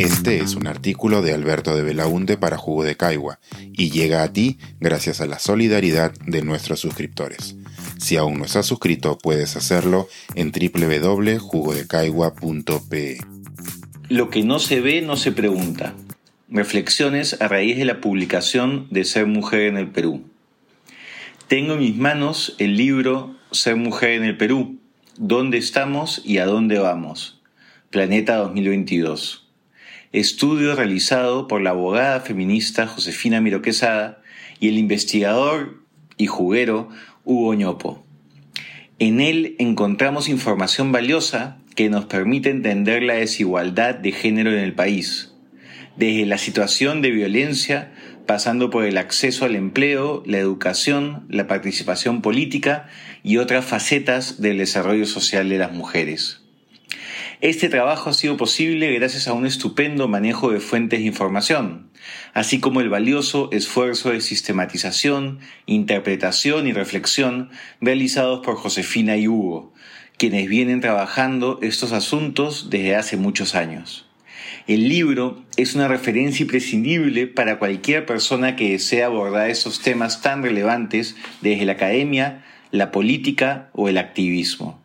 Este es un artículo de Alberto de Belaunte para Jugo de Caigua y llega a ti gracias a la solidaridad de nuestros suscriptores. Si aún no estás suscrito, puedes hacerlo en www.jugodecaigua.pe. Lo que no se ve no se pregunta. Reflexiones a raíz de la publicación de Ser Mujer en el Perú. Tengo en mis manos el libro Ser Mujer en el Perú, ¿Dónde estamos y a dónde vamos? Planeta 2022. Estudio realizado por la abogada feminista Josefina Miro Quesada y el investigador y juguero Hugo Ñopo. En él encontramos información valiosa que nos permite entender la desigualdad de género en el país, desde la situación de violencia pasando por el acceso al empleo, la educación, la participación política y otras facetas del desarrollo social de las mujeres. Este trabajo ha sido posible gracias a un estupendo manejo de fuentes de información, así como el valioso esfuerzo de sistematización, interpretación y reflexión realizados por Josefina y Hugo, quienes vienen trabajando estos asuntos desde hace muchos años. El libro es una referencia imprescindible para cualquier persona que desea abordar esos temas tan relevantes desde la academia, la política o el activismo.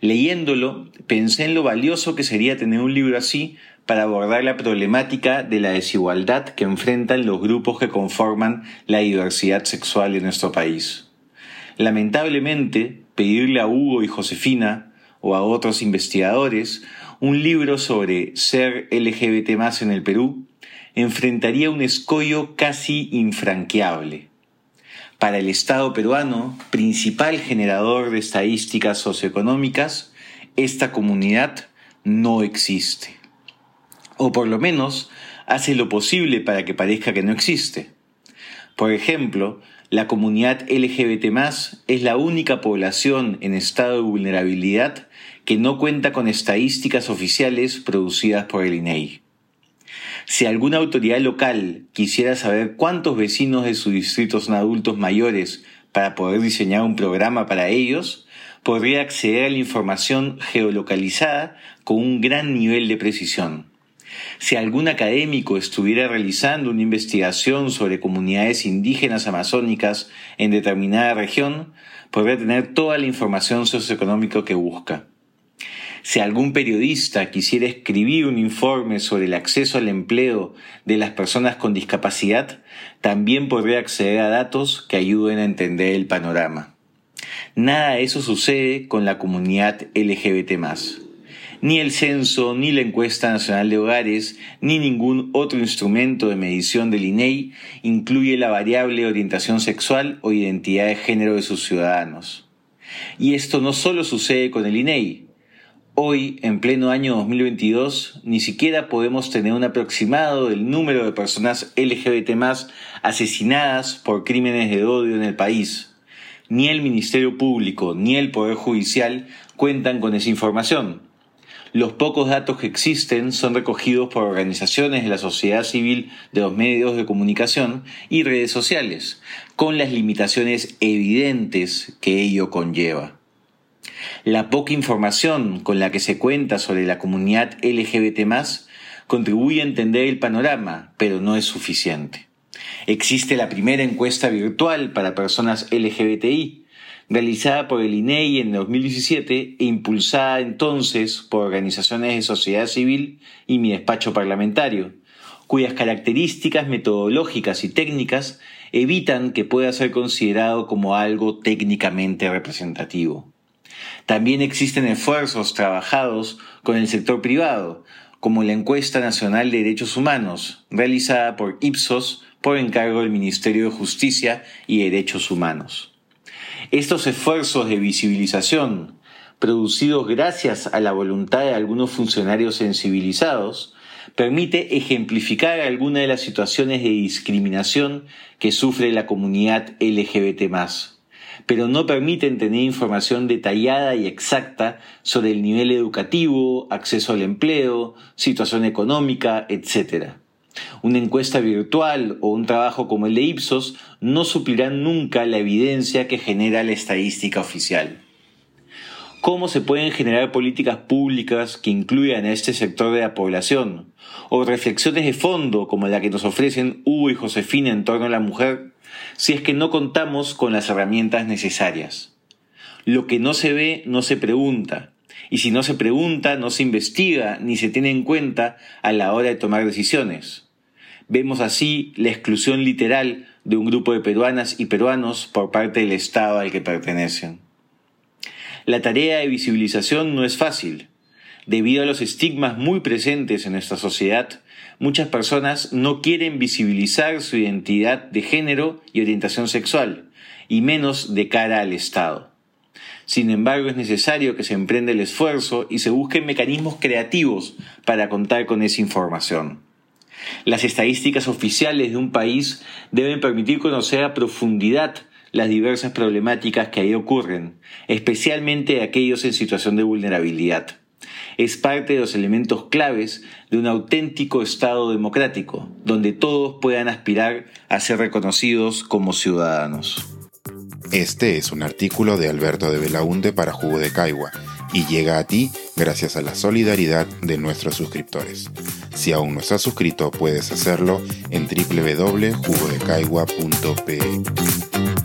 Leyéndolo, pensé en lo valioso que sería tener un libro así para abordar la problemática de la desigualdad que enfrentan los grupos que conforman la diversidad sexual en nuestro país. Lamentablemente, pedirle a Hugo y Josefina o a otros investigadores un libro sobre ser LGBT más en el Perú enfrentaría un escollo casi infranqueable. Para el Estado peruano, principal generador de estadísticas socioeconómicas, esta comunidad no existe. O por lo menos hace lo posible para que parezca que no existe. Por ejemplo, la comunidad LGBT es la única población en estado de vulnerabilidad que no cuenta con estadísticas oficiales producidas por el INEI. Si alguna autoridad local quisiera saber cuántos vecinos de su distrito son adultos mayores para poder diseñar un programa para ellos, podría acceder a la información geolocalizada con un gran nivel de precisión. Si algún académico estuviera realizando una investigación sobre comunidades indígenas amazónicas en determinada región, podría tener toda la información socioeconómica que busca. Si algún periodista quisiera escribir un informe sobre el acceso al empleo de las personas con discapacidad, también podría acceder a datos que ayuden a entender el panorama. Nada de eso sucede con la comunidad LGBT ni el censo, ni la encuesta nacional de hogares, ni ningún otro instrumento de medición del INEI incluye la variable orientación sexual o identidad de género de sus ciudadanos. Y esto no solo sucede con el INEI. Hoy, en pleno año 2022, ni siquiera podemos tener un aproximado del número de personas LGBT asesinadas por crímenes de odio en el país. Ni el Ministerio Público ni el Poder Judicial cuentan con esa información los pocos datos que existen son recogidos por organizaciones de la sociedad civil de los medios de comunicación y redes sociales, con las limitaciones evidentes que ello conlleva. La poca información con la que se cuenta sobre la comunidad LGBT contribuye a entender el panorama, pero no es suficiente. Existe la primera encuesta virtual para personas LGBTI, realizada por el INEI e en 2017 e impulsada entonces por organizaciones de sociedad civil y mi despacho parlamentario, cuyas características metodológicas y técnicas evitan que pueda ser considerado como algo técnicamente representativo. También existen esfuerzos trabajados con el sector privado, como la Encuesta Nacional de Derechos Humanos, realizada por Ipsos por encargo del Ministerio de Justicia y Derechos Humanos. Estos esfuerzos de visibilización, producidos gracias a la voluntad de algunos funcionarios sensibilizados, permite ejemplificar algunas de las situaciones de discriminación que sufre la comunidad LGBT pero no permiten tener información detallada y exacta sobre el nivel educativo, acceso al empleo, situación económica, etc. Una encuesta virtual o un trabajo como el de Ipsos no suplirán nunca la evidencia que genera la estadística oficial. Cómo se pueden generar políticas públicas que incluyan a este sector de la población, o reflexiones de fondo como la que nos ofrecen Hugo y Josefina en torno a la mujer, si es que no contamos con las herramientas necesarias. Lo que no se ve no se pregunta, y si no se pregunta no se investiga ni se tiene en cuenta a la hora de tomar decisiones. Vemos así la exclusión literal de un grupo de peruanas y peruanos por parte del Estado al que pertenecen. La tarea de visibilización no es fácil. Debido a los estigmas muy presentes en nuestra sociedad, muchas personas no quieren visibilizar su identidad de género y orientación sexual, y menos de cara al Estado. Sin embargo, es necesario que se emprenda el esfuerzo y se busquen mecanismos creativos para contar con esa información. Las estadísticas oficiales de un país deben permitir conocer a profundidad las diversas problemáticas que ahí ocurren, especialmente aquellos en situación de vulnerabilidad. Es parte de los elementos claves de un auténtico Estado democrático, donde todos puedan aspirar a ser reconocidos como ciudadanos. Este es un artículo de Alberto de Belaunte para Jugo de Caigua y llega a ti gracias a la solidaridad de nuestros suscriptores. Si aún no estás suscrito, puedes hacerlo en www.jugodecaigua.pe.